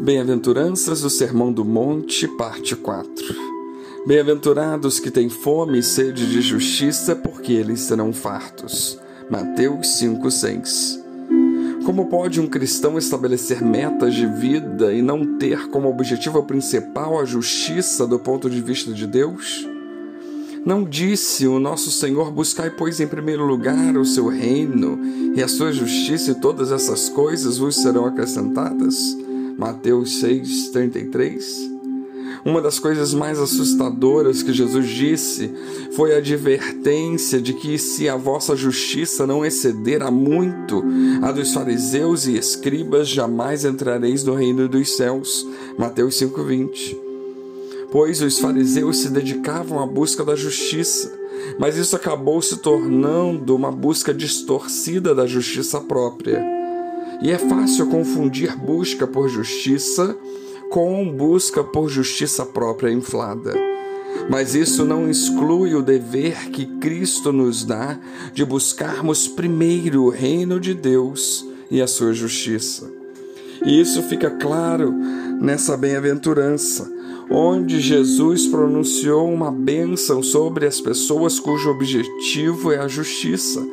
Bem-aventuranças do Sermão do Monte, parte 4. Bem-aventurados que têm fome e sede de justiça, porque eles serão fartos. Mateus 5:6. Como pode um cristão estabelecer metas de vida e não ter como objetivo principal a justiça do ponto de vista de Deus? Não disse o nosso Senhor: Buscai, pois, em primeiro lugar o seu reino e a sua justiça, e todas essas coisas vos serão acrescentadas? Mateus 6:33. Uma das coisas mais assustadoras que Jesus disse foi a advertência de que se a vossa justiça não exceder a muito a dos fariseus e escribas, jamais entrareis no reino dos céus. Mateus 5:20. Pois os fariseus se dedicavam à busca da justiça, mas isso acabou se tornando uma busca distorcida da justiça própria. E é fácil confundir busca por justiça com busca por justiça própria inflada. Mas isso não exclui o dever que Cristo nos dá de buscarmos primeiro o reino de Deus e a sua justiça. E isso fica claro nessa bem-aventurança, onde Jesus pronunciou uma bênção sobre as pessoas cujo objetivo é a justiça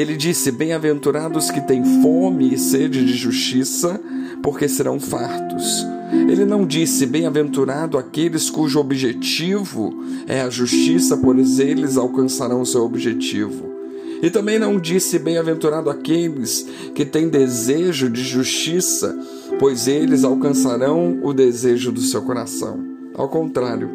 ele disse: Bem-aventurados que têm fome e sede de justiça, porque serão fartos. Ele não disse: Bem-aventurado aqueles cujo objetivo é a justiça, pois eles alcançarão o seu objetivo. E também não disse: Bem-aventurado aqueles que têm desejo de justiça, pois eles alcançarão o desejo do seu coração. Ao contrário,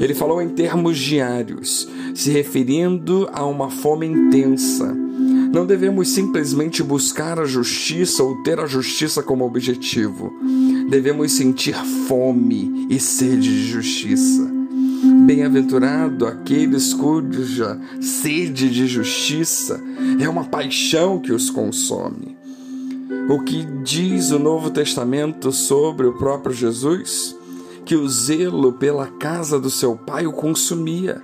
ele falou em termos diários, se referindo a uma fome intensa não devemos simplesmente buscar a justiça ou ter a justiça como objetivo. Devemos sentir fome e sede de justiça. Bem-aventurado aqueles cuja sede de justiça é uma paixão que os consome. O que diz o Novo Testamento sobre o próprio Jesus? Que o zelo pela casa do seu pai o consumia.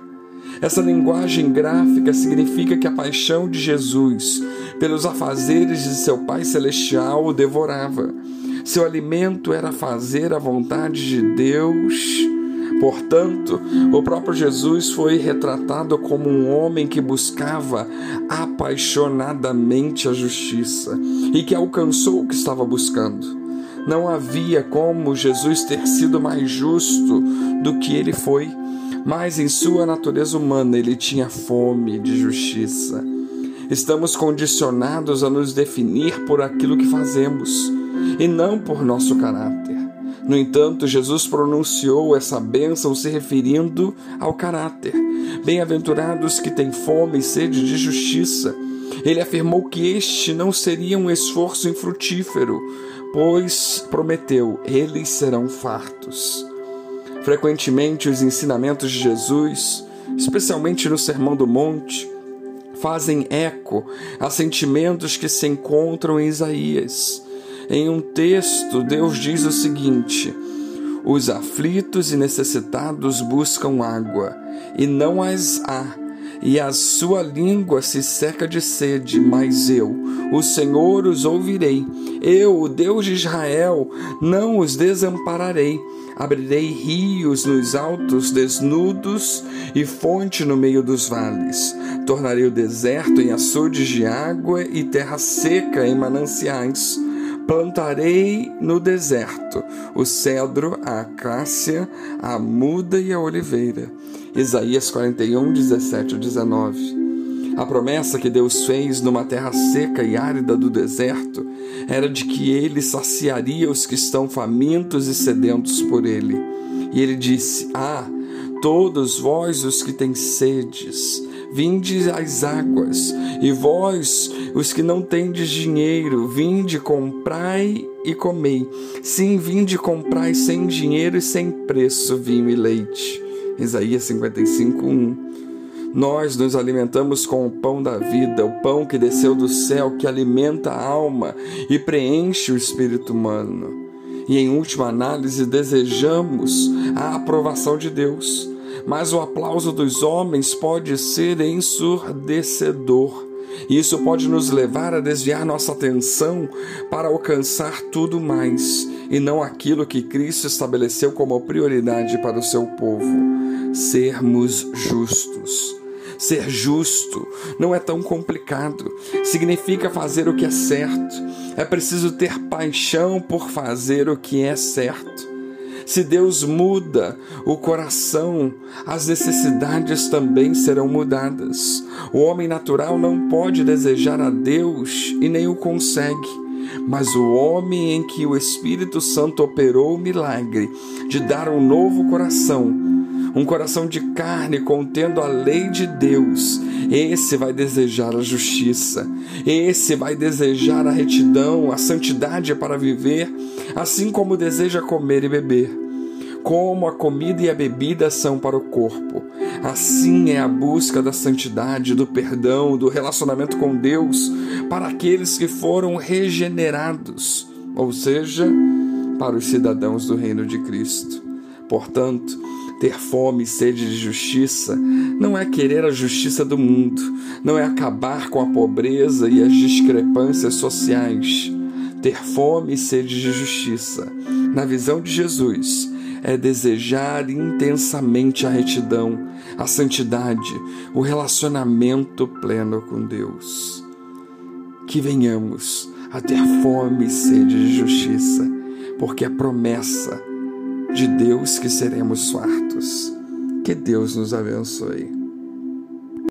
Essa linguagem gráfica significa que a paixão de Jesus pelos afazeres de seu Pai Celestial o devorava. Seu alimento era fazer a vontade de Deus. Portanto, o próprio Jesus foi retratado como um homem que buscava apaixonadamente a justiça e que alcançou o que estava buscando. Não havia como Jesus ter sido mais justo do que ele foi mas em sua natureza humana ele tinha fome de justiça. Estamos condicionados a nos definir por aquilo que fazemos e não por nosso caráter. No entanto, Jesus pronunciou essa bênção se referindo ao caráter. Bem-aventurados que têm fome e sede de justiça. Ele afirmou que este não seria um esforço infrutífero, pois prometeu: eles serão fartos. Frequentemente, os ensinamentos de Jesus, especialmente no Sermão do Monte, fazem eco a sentimentos que se encontram em Isaías. Em um texto, Deus diz o seguinte: Os aflitos e necessitados buscam água, e não as há e a sua língua se seca de sede, mas eu, o Senhor, os ouvirei. Eu, o Deus de Israel, não os desampararei. Abrirei rios nos altos desnudos e fonte no meio dos vales. Tornarei o deserto em açudes de água e terra seca em mananciais. Plantarei no deserto o cedro, a acácia, a muda e a oliveira. Isaías 41, 17 a 19. A promessa que Deus fez numa terra seca e árida do deserto era de que ele saciaria os que estão famintos e sedentos por ele. E ele disse: Ah, todos vós os que têm sedes, vinde às águas, e vós, os que não tendes dinheiro, vinde, comprai e comei. Sim, vinde, comprai sem dinheiro e sem preço vinho e leite. Isaías 55, 1. Nós nos alimentamos com o pão da vida, o pão que desceu do céu, que alimenta a alma e preenche o espírito humano. E em última análise, desejamos a aprovação de Deus mas o aplauso dos homens pode ser ensurdecedor. Isso pode nos levar a desviar nossa atenção para alcançar tudo mais e não aquilo que Cristo estabeleceu como prioridade para o seu povo: sermos justos. Ser justo não é tão complicado. Significa fazer o que é certo. É preciso ter paixão por fazer o que é certo. Se Deus muda o coração, as necessidades também serão mudadas. O homem natural não pode desejar a Deus e nem o consegue. Mas o homem em que o Espírito Santo operou o milagre de dar um novo coração, um coração de carne contendo a lei de Deus, esse vai desejar a justiça, esse vai desejar a retidão, a santidade para viver, assim como deseja comer e beber como a comida e a bebida são para o corpo. Assim é a busca da santidade, do perdão, do relacionamento com Deus para aqueles que foram regenerados, ou seja, para os cidadãos do reino de Cristo. Portanto, ter fome e sede de justiça não é querer a justiça do mundo, não é acabar com a pobreza e as discrepâncias sociais. Ter fome e sede de justiça, na visão de Jesus, é desejar intensamente a retidão, a santidade, o relacionamento pleno com Deus. Que venhamos a ter fome e sede de justiça, porque é promessa de Deus que seremos fartos. Que Deus nos abençoe.